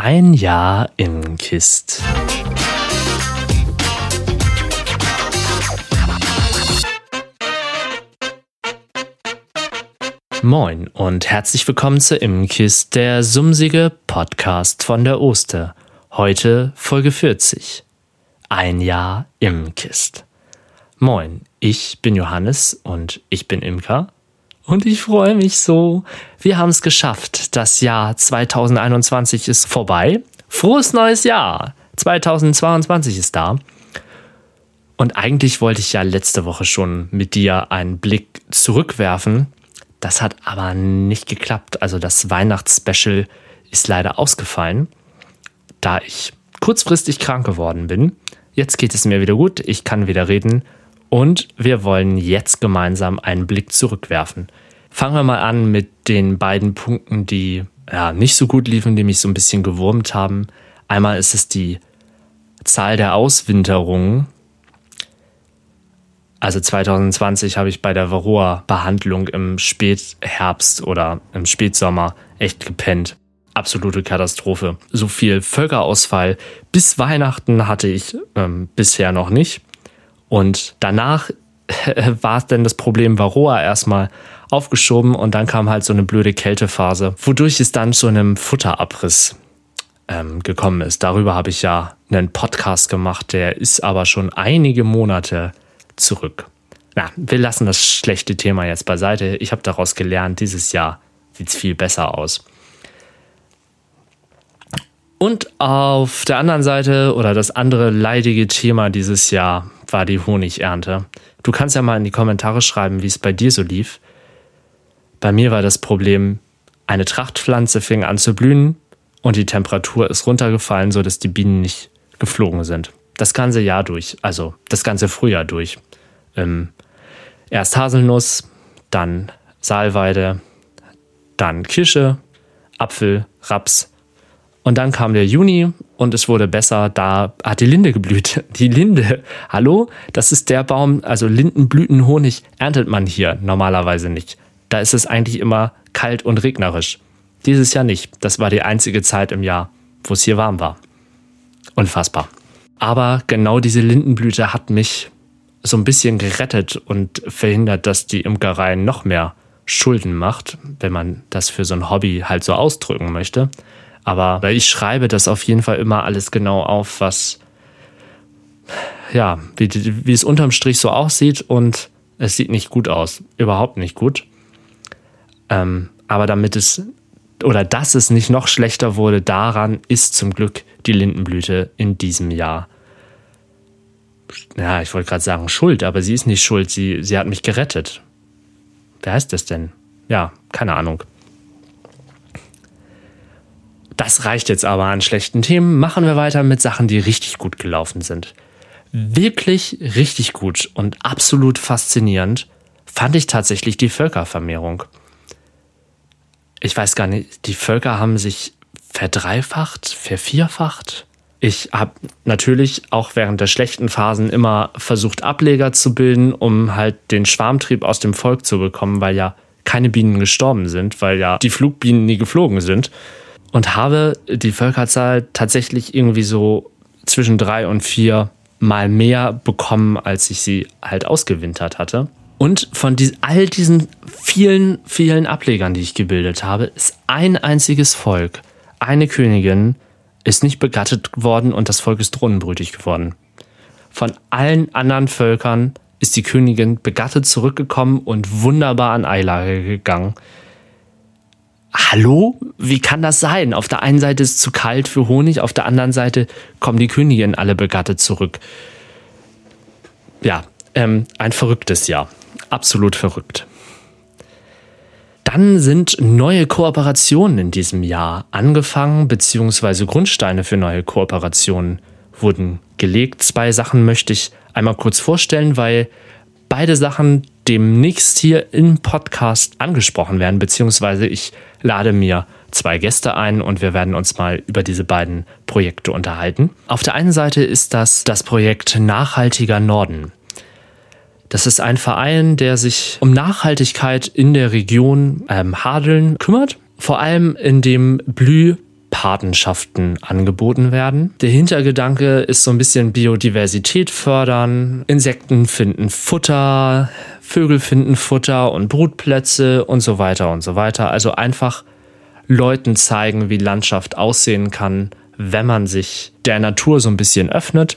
Ein Jahr im Kist. Moin und herzlich willkommen zu Imkist, der sumsige Podcast von der Oster. Heute Folge 40. Ein Jahr Imkist. Moin, ich bin Johannes und ich bin Imker und ich freue mich so. Wir haben es geschafft. Das Jahr 2021 ist vorbei. Frohes neues Jahr. 2022 ist da. Und eigentlich wollte ich ja letzte Woche schon mit dir einen Blick zurückwerfen. Das hat aber nicht geklappt. Also das Weihnachtsspecial ist leider ausgefallen, da ich kurzfristig krank geworden bin. Jetzt geht es mir wieder gut. Ich kann wieder reden und wir wollen jetzt gemeinsam einen Blick zurückwerfen. Fangen wir mal an mit den beiden Punkten, die ja, nicht so gut liefen, die mich so ein bisschen gewurmt haben. Einmal ist es die Zahl der Auswinterungen. Also 2020 habe ich bei der Varroa-Behandlung im Spätherbst oder im Spätsommer echt gepennt. Absolute Katastrophe. So viel Völkerausfall bis Weihnachten hatte ich ähm, bisher noch nicht. Und danach war denn das Problem Varroa erstmal aufgeschoben und dann kam halt so eine blöde Kältephase, wodurch es dann zu einem Futterabriss ähm, gekommen ist. Darüber habe ich ja einen Podcast gemacht, der ist aber schon einige Monate zurück. Na, wir lassen das schlechte Thema jetzt beiseite. Ich habe daraus gelernt, dieses Jahr sieht es viel besser aus. Und auf der anderen Seite oder das andere leidige Thema dieses Jahr war die Honigernte. Du kannst ja mal in die Kommentare schreiben, wie es bei dir so lief. Bei mir war das Problem, eine Trachtpflanze fing an zu blühen und die Temperatur ist runtergefallen, sodass die Bienen nicht geflogen sind. Das ganze Jahr durch, also das ganze Frühjahr durch. Ähm, erst Haselnuss, dann Salweide, dann Kirsche, Apfel, Raps, und dann kam der Juni und es wurde besser. Da hat die Linde geblüht. Die Linde, hallo? Das ist der Baum, also Lindenblütenhonig erntet man hier normalerweise nicht. Da ist es eigentlich immer kalt und regnerisch. Dieses Jahr nicht. Das war die einzige Zeit im Jahr, wo es hier warm war. Unfassbar. Aber genau diese Lindenblüte hat mich so ein bisschen gerettet und verhindert, dass die Imkerei noch mehr Schulden macht, wenn man das für so ein Hobby halt so ausdrücken möchte. Aber ich schreibe das auf jeden Fall immer alles genau auf, was, ja, wie, wie es unterm Strich so aussieht und es sieht nicht gut aus. Überhaupt nicht gut. Ähm, aber damit es oder dass es nicht noch schlechter wurde, daran ist zum Glück die Lindenblüte in diesem Jahr. Ja, ich wollte gerade sagen schuld, aber sie ist nicht schuld. Sie, sie hat mich gerettet. Wer heißt das denn? Ja, keine Ahnung. Das reicht jetzt aber an schlechten Themen. Machen wir weiter mit Sachen, die richtig gut gelaufen sind. Wirklich richtig gut und absolut faszinierend fand ich tatsächlich die Völkervermehrung. Ich weiß gar nicht, die Völker haben sich verdreifacht, vervierfacht. Ich habe natürlich auch während der schlechten Phasen immer versucht, Ableger zu bilden, um halt den Schwarmtrieb aus dem Volk zu bekommen, weil ja keine Bienen gestorben sind, weil ja die Flugbienen nie geflogen sind und habe die Völkerzahl tatsächlich irgendwie so zwischen drei und vier mal mehr bekommen, als ich sie halt ausgewintert hatte. Und von all diesen vielen, vielen Ablegern, die ich gebildet habe, ist ein einziges Volk, eine Königin, ist nicht begattet worden und das Volk ist drohnenbrütig geworden. Von allen anderen Völkern ist die Königin begattet zurückgekommen und wunderbar an Eilage gegangen hallo, wie kann das sein? Auf der einen Seite ist es zu kalt für Honig, auf der anderen Seite kommen die Königin alle begattet zurück. Ja, ähm, ein verrücktes Jahr. Absolut verrückt. Dann sind neue Kooperationen in diesem Jahr angefangen, beziehungsweise Grundsteine für neue Kooperationen wurden gelegt. Zwei Sachen möchte ich einmal kurz vorstellen, weil beide Sachen demnächst hier im Podcast angesprochen werden, beziehungsweise ich lade mir zwei Gäste ein und wir werden uns mal über diese beiden Projekte unterhalten. Auf der einen Seite ist das das Projekt Nachhaltiger Norden. Das ist ein Verein, der sich um Nachhaltigkeit in der Region ähm, Hadeln kümmert, vor allem in dem Blüh- Patenschaften angeboten werden. Der Hintergedanke ist so ein bisschen Biodiversität fördern, Insekten finden Futter, Vögel finden Futter und Brutplätze und so weiter und so weiter. Also einfach Leuten zeigen, wie Landschaft aussehen kann, wenn man sich der Natur so ein bisschen öffnet.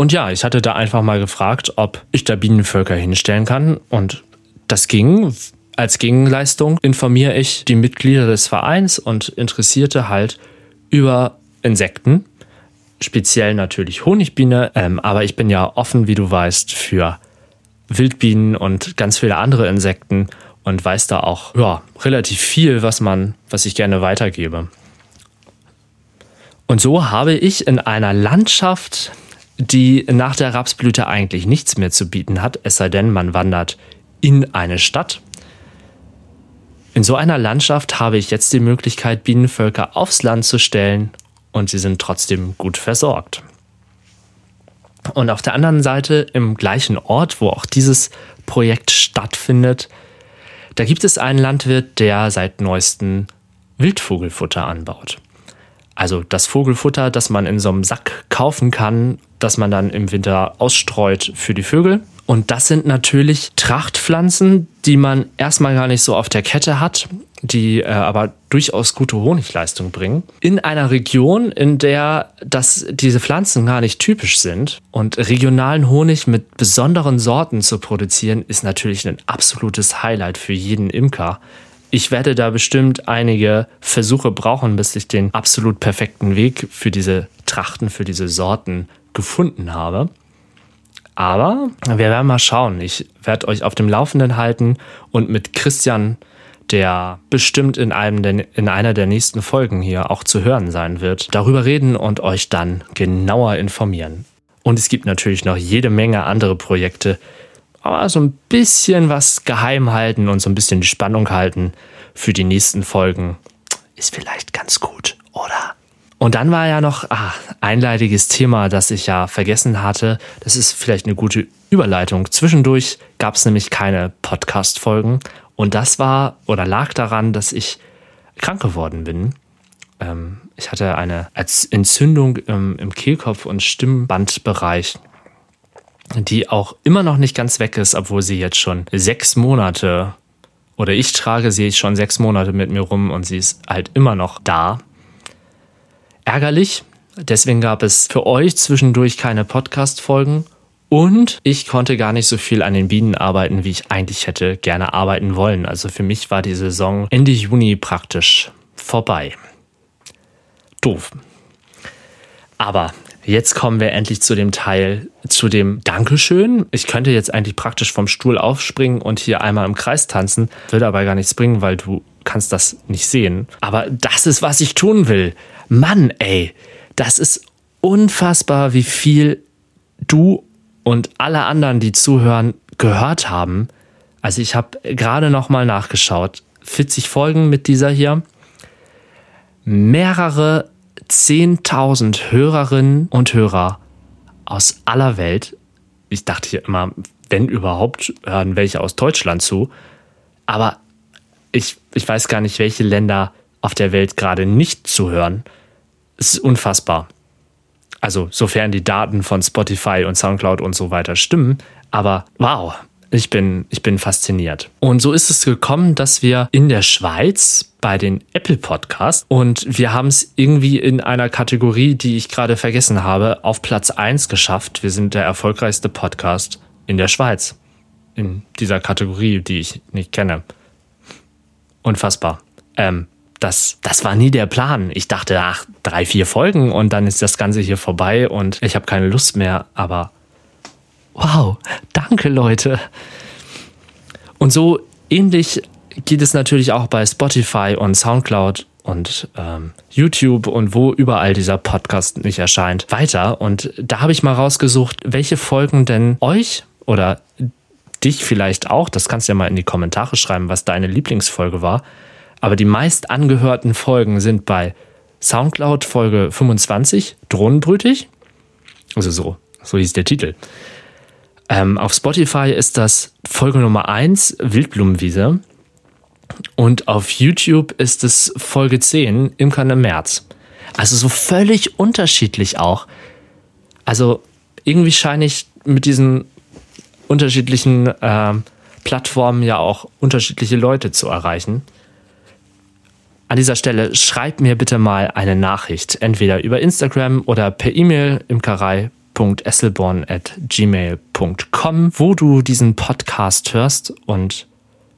Und ja, ich hatte da einfach mal gefragt, ob ich da Bienenvölker hinstellen kann. Und das ging. Als Gegenleistung informiere ich die Mitglieder des Vereins und Interessierte halt über Insekten. Speziell natürlich Honigbiene. Ähm, aber ich bin ja offen, wie du weißt, für Wildbienen und ganz viele andere Insekten und weiß da auch ja, relativ viel, was man, was ich gerne weitergebe. Und so habe ich in einer Landschaft, die nach der Rapsblüte eigentlich nichts mehr zu bieten hat, es sei denn, man wandert in eine Stadt. In so einer Landschaft habe ich jetzt die Möglichkeit, Bienenvölker aufs Land zu stellen und sie sind trotzdem gut versorgt. Und auf der anderen Seite, im gleichen Ort, wo auch dieses Projekt stattfindet, da gibt es einen Landwirt, der seit neuestem Wildvogelfutter anbaut. Also das Vogelfutter, das man in so einem Sack kaufen kann, das man dann im Winter ausstreut für die Vögel. Und das sind natürlich Trachtpflanzen, die man erstmal gar nicht so auf der Kette hat, die äh, aber durchaus gute Honigleistung bringen. In einer Region, in der das, diese Pflanzen gar nicht typisch sind und regionalen Honig mit besonderen Sorten zu produzieren, ist natürlich ein absolutes Highlight für jeden Imker. Ich werde da bestimmt einige Versuche brauchen, bis ich den absolut perfekten Weg für diese Trachten, für diese Sorten gefunden habe. Aber wir werden mal schauen. Ich werde euch auf dem Laufenden halten und mit Christian, der bestimmt in, einem der, in einer der nächsten Folgen hier auch zu hören sein wird, darüber reden und euch dann genauer informieren. Und es gibt natürlich noch jede Menge andere Projekte, aber so ein bisschen was geheim halten und so ein bisschen die Spannung halten für die nächsten Folgen ist vielleicht ganz gut, oder? Und dann war ja noch ah, ein leidiges Thema, das ich ja vergessen hatte. Das ist vielleicht eine gute Überleitung. Zwischendurch gab es nämlich keine Podcast-Folgen. Und das war oder lag daran, dass ich krank geworden bin. Ähm, ich hatte eine Entzündung im, im Kehlkopf- und Stimmbandbereich, die auch immer noch nicht ganz weg ist, obwohl sie jetzt schon sechs Monate oder ich trage sie schon sechs Monate mit mir rum und sie ist halt immer noch da ärgerlich. Deswegen gab es für euch zwischendurch keine Podcast-Folgen. Und ich konnte gar nicht so viel an den Bienen arbeiten, wie ich eigentlich hätte gerne arbeiten wollen. Also für mich war die Saison Ende Juni praktisch vorbei. Doof. Aber jetzt kommen wir endlich zu dem Teil, zu dem Dankeschön. Ich könnte jetzt eigentlich praktisch vom Stuhl aufspringen und hier einmal im Kreis tanzen, würde aber gar nichts bringen, weil du kannst das nicht sehen. Aber das ist, was ich tun will. Mann, ey, das ist unfassbar, wie viel du und alle anderen, die zuhören, gehört haben. Also ich habe gerade noch mal nachgeschaut. 40 Folgen mit dieser hier. Mehrere 10.000 Hörerinnen und Hörer aus aller Welt. Ich dachte hier immer, wenn überhaupt, hören welche aus Deutschland zu. Aber ich, ich weiß gar nicht, welche Länder auf der Welt gerade nicht zuhören. Es ist unfassbar. Also, sofern die Daten von Spotify und Soundcloud und so weiter stimmen. Aber wow, ich bin, ich bin fasziniert. Und so ist es gekommen, dass wir in der Schweiz bei den Apple Podcasts und wir haben es irgendwie in einer Kategorie, die ich gerade vergessen habe, auf Platz 1 geschafft. Wir sind der erfolgreichste Podcast in der Schweiz. In dieser Kategorie, die ich nicht kenne. Unfassbar. Ähm, das, das war nie der Plan. Ich dachte, ach, drei, vier Folgen und dann ist das Ganze hier vorbei und ich habe keine Lust mehr. Aber wow, danke Leute. Und so ähnlich geht es natürlich auch bei Spotify und SoundCloud und ähm, YouTube und wo überall dieser Podcast nicht erscheint, weiter. Und da habe ich mal rausgesucht, welche Folgen denn euch oder dich vielleicht auch, das kannst du ja mal in die Kommentare schreiben, was deine Lieblingsfolge war, aber die meist angehörten Folgen sind bei Soundcloud Folge 25, Drohnenbrütig. Also so, so hieß der Titel. Ähm, auf Spotify ist das Folge Nummer 1, Wildblumenwiese. Und auf YouTube ist es Folge 10, Imkern im März. Also so völlig unterschiedlich auch. Also irgendwie scheine ich mit diesen unterschiedlichen äh, Plattformen ja auch unterschiedliche Leute zu erreichen. An dieser Stelle schreib mir bitte mal eine Nachricht, entweder über Instagram oder per E-Mail imkerei.esselborn.gmail.com, wo du diesen Podcast hörst und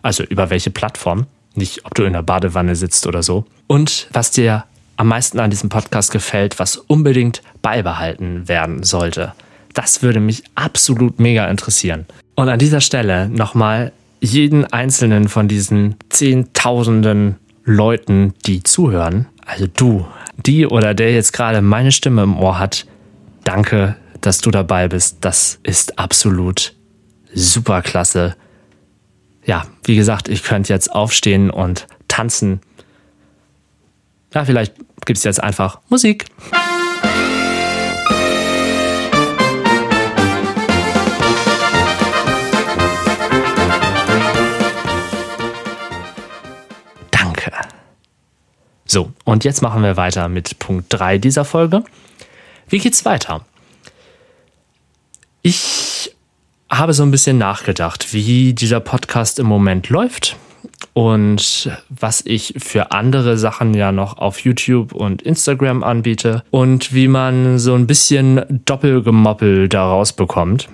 also über welche Plattform, nicht ob du in der Badewanne sitzt oder so. Und was dir am meisten an diesem Podcast gefällt, was unbedingt beibehalten werden sollte. Das würde mich absolut mega interessieren. Und an dieser Stelle nochmal jeden einzelnen von diesen Zehntausenden Leuten, die zuhören, also du, die oder der jetzt gerade meine Stimme im Ohr hat, danke, dass du dabei bist. Das ist absolut super klasse. Ja, wie gesagt, ich könnte jetzt aufstehen und tanzen. Ja, vielleicht gibt es jetzt einfach Musik. So, und jetzt machen wir weiter mit Punkt 3 dieser Folge. Wie geht's weiter? Ich habe so ein bisschen nachgedacht, wie dieser Podcast im Moment läuft und was ich für andere Sachen ja noch auf YouTube und Instagram anbiete und wie man so ein bisschen Doppelgemoppel daraus bekommt.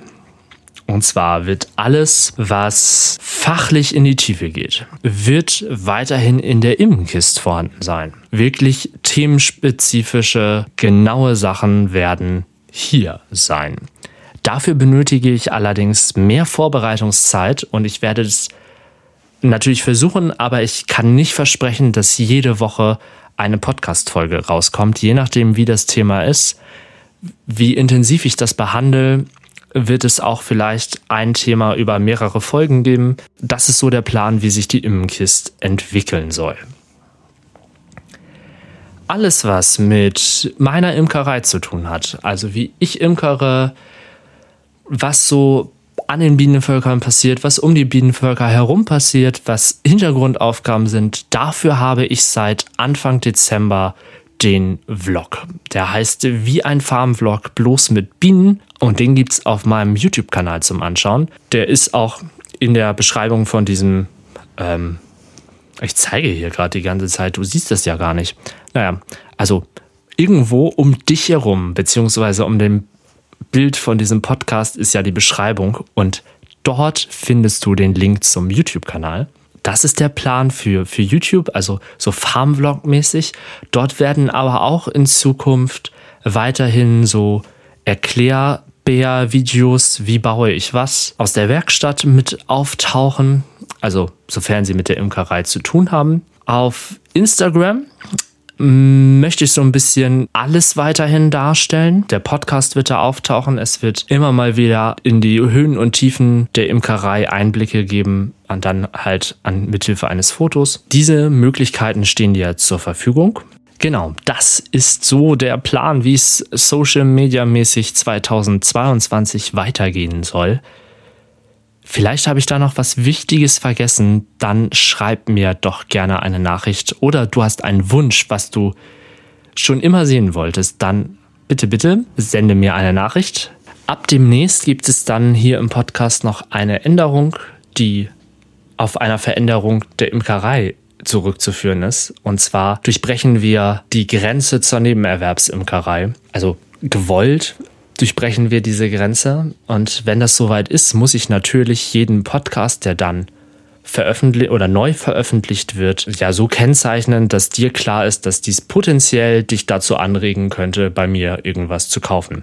Und zwar wird alles, was fachlich in die Tiefe geht, wird weiterhin in der Immenkist vorhanden sein. Wirklich themenspezifische, genaue Sachen werden hier sein. Dafür benötige ich allerdings mehr Vorbereitungszeit und ich werde es natürlich versuchen, aber ich kann nicht versprechen, dass jede Woche eine Podcast-Folge rauskommt, je nachdem, wie das Thema ist, wie intensiv ich das behandle wird es auch vielleicht ein Thema über mehrere Folgen geben. Das ist so der Plan, wie sich die Immenkist entwickeln soll. Alles, was mit meiner Imkerei zu tun hat, also wie ich imkere, was so an den Bienenvölkern passiert, was um die Bienenvölker herum passiert, was Hintergrundaufgaben sind, dafür habe ich seit Anfang Dezember den Vlog. Der heißt wie ein Farmvlog, bloß mit Bienen. Und den gibt es auf meinem YouTube-Kanal zum Anschauen. Der ist auch in der Beschreibung von diesem. Ähm, ich zeige hier gerade die ganze Zeit, du siehst das ja gar nicht. Naja, also irgendwo um dich herum, beziehungsweise um dem Bild von diesem Podcast ist ja die Beschreibung und dort findest du den Link zum YouTube-Kanal. Das ist der Plan für, für YouTube, also so Farmvlog-mäßig. Dort werden aber auch in Zukunft weiterhin so Erklärbär-Videos, wie baue ich was, aus der Werkstatt mit auftauchen. Also sofern sie mit der Imkerei zu tun haben. Auf Instagram möchte ich so ein bisschen alles weiterhin darstellen. Der Podcast wird da auftauchen. Es wird immer mal wieder in die Höhen und Tiefen der Imkerei Einblicke geben und dann halt an mithilfe eines Fotos. Diese Möglichkeiten stehen dir zur Verfügung. Genau, das ist so der Plan, wie es Social Media mäßig 2022 weitergehen soll. Vielleicht habe ich da noch was Wichtiges vergessen, dann schreib mir doch gerne eine Nachricht oder du hast einen Wunsch, was du schon immer sehen wolltest, dann bitte, bitte sende mir eine Nachricht. Ab demnächst gibt es dann hier im Podcast noch eine Änderung, die auf einer Veränderung der Imkerei zurückzuführen ist. Und zwar durchbrechen wir die Grenze zur Nebenerwerbsimkerei. Also gewollt durchbrechen wir diese Grenze. Und wenn das soweit ist, muss ich natürlich jeden Podcast, der dann veröffentlicht oder neu veröffentlicht wird, ja so kennzeichnen, dass dir klar ist, dass dies potenziell dich dazu anregen könnte, bei mir irgendwas zu kaufen.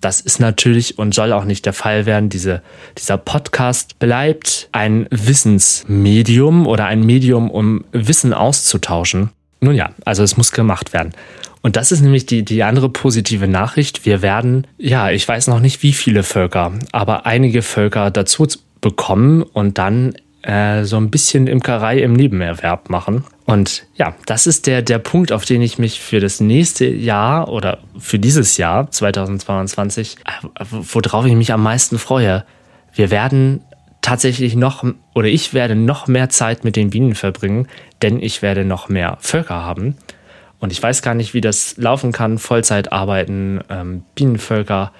Das ist natürlich und soll auch nicht der Fall werden. Diese, dieser Podcast bleibt ein Wissensmedium oder ein Medium, um Wissen auszutauschen. Nun ja, also es muss gemacht werden. Und das ist nämlich die, die andere positive Nachricht. Wir werden, ja, ich weiß noch nicht wie viele Völker, aber einige Völker dazu bekommen und dann äh, so ein bisschen Imkerei im Nebenerwerb machen. Und ja, das ist der, der Punkt, auf den ich mich für das nächste Jahr oder für dieses Jahr 2022, äh, worauf ich mich am meisten freue. Wir werden tatsächlich noch, oder ich werde noch mehr Zeit mit den Bienen verbringen, denn ich werde noch mehr Völker haben. Und ich weiß gar nicht, wie das laufen kann. Vollzeit arbeiten, ähm, Bienenvölker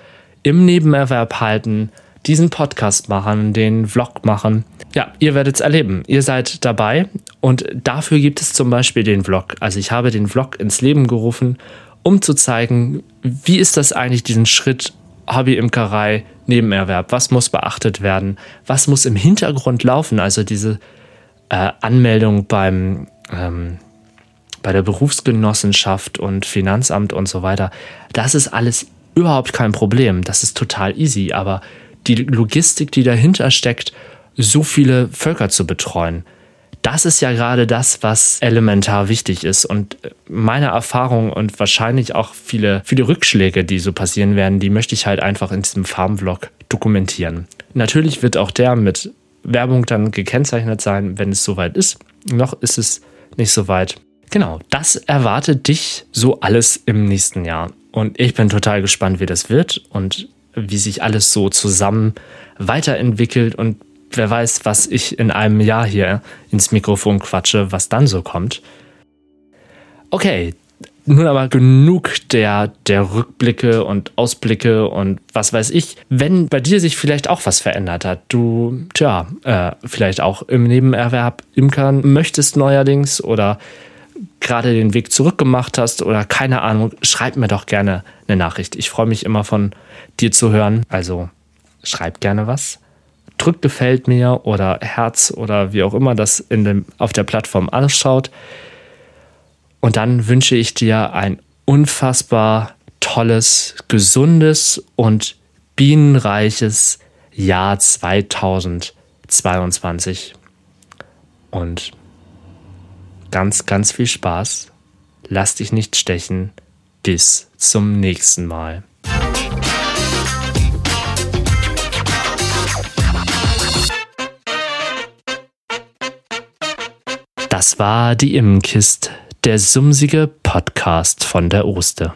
im Nebenerwerb halten, diesen Podcast machen, den Vlog machen. Ja, ihr werdet es erleben. Ihr seid dabei und dafür gibt es zum Beispiel den Vlog. Also ich habe den Vlog ins Leben gerufen, um zu zeigen, wie ist das eigentlich, diesen Schritt Hobbyimkerei, Nebenerwerb, was muss beachtet werden, was muss im Hintergrund laufen, also diese äh, Anmeldung beim ähm, bei der Berufsgenossenschaft und Finanzamt und so weiter, das ist alles überhaupt kein Problem. Das ist total easy. Aber die Logistik, die dahinter steckt, so viele Völker zu betreuen, das ist ja gerade das, was elementar wichtig ist. Und meine Erfahrung und wahrscheinlich auch viele, viele Rückschläge, die so passieren werden, die möchte ich halt einfach in diesem Farmvlog dokumentieren. Natürlich wird auch der mit Werbung dann gekennzeichnet sein, wenn es soweit ist. Noch ist es nicht so weit. Genau, das erwartet dich so alles im nächsten Jahr. Und ich bin total gespannt, wie das wird und wie sich alles so zusammen weiterentwickelt und wer weiß, was ich in einem Jahr hier ins Mikrofon quatsche, was dann so kommt. Okay, nun aber genug der, der Rückblicke und Ausblicke und was weiß ich. Wenn bei dir sich vielleicht auch was verändert hat, du, tja, äh, vielleicht auch im Nebenerwerb imkern möchtest neuerdings oder gerade den Weg zurückgemacht hast oder keine Ahnung, schreib mir doch gerne eine Nachricht. Ich freue mich immer von dir zu hören. Also schreib gerne was. Drück gefällt mir oder Herz oder wie auch immer das in dem, auf der Plattform ausschaut. Und dann wünsche ich dir ein unfassbar tolles, gesundes und bienenreiches Jahr 2022. Und ganz, ganz viel Spaß. Lass dich nicht stechen. Bis zum nächsten Mal. Das war die Immenkist, der sumsige Podcast von der Oste.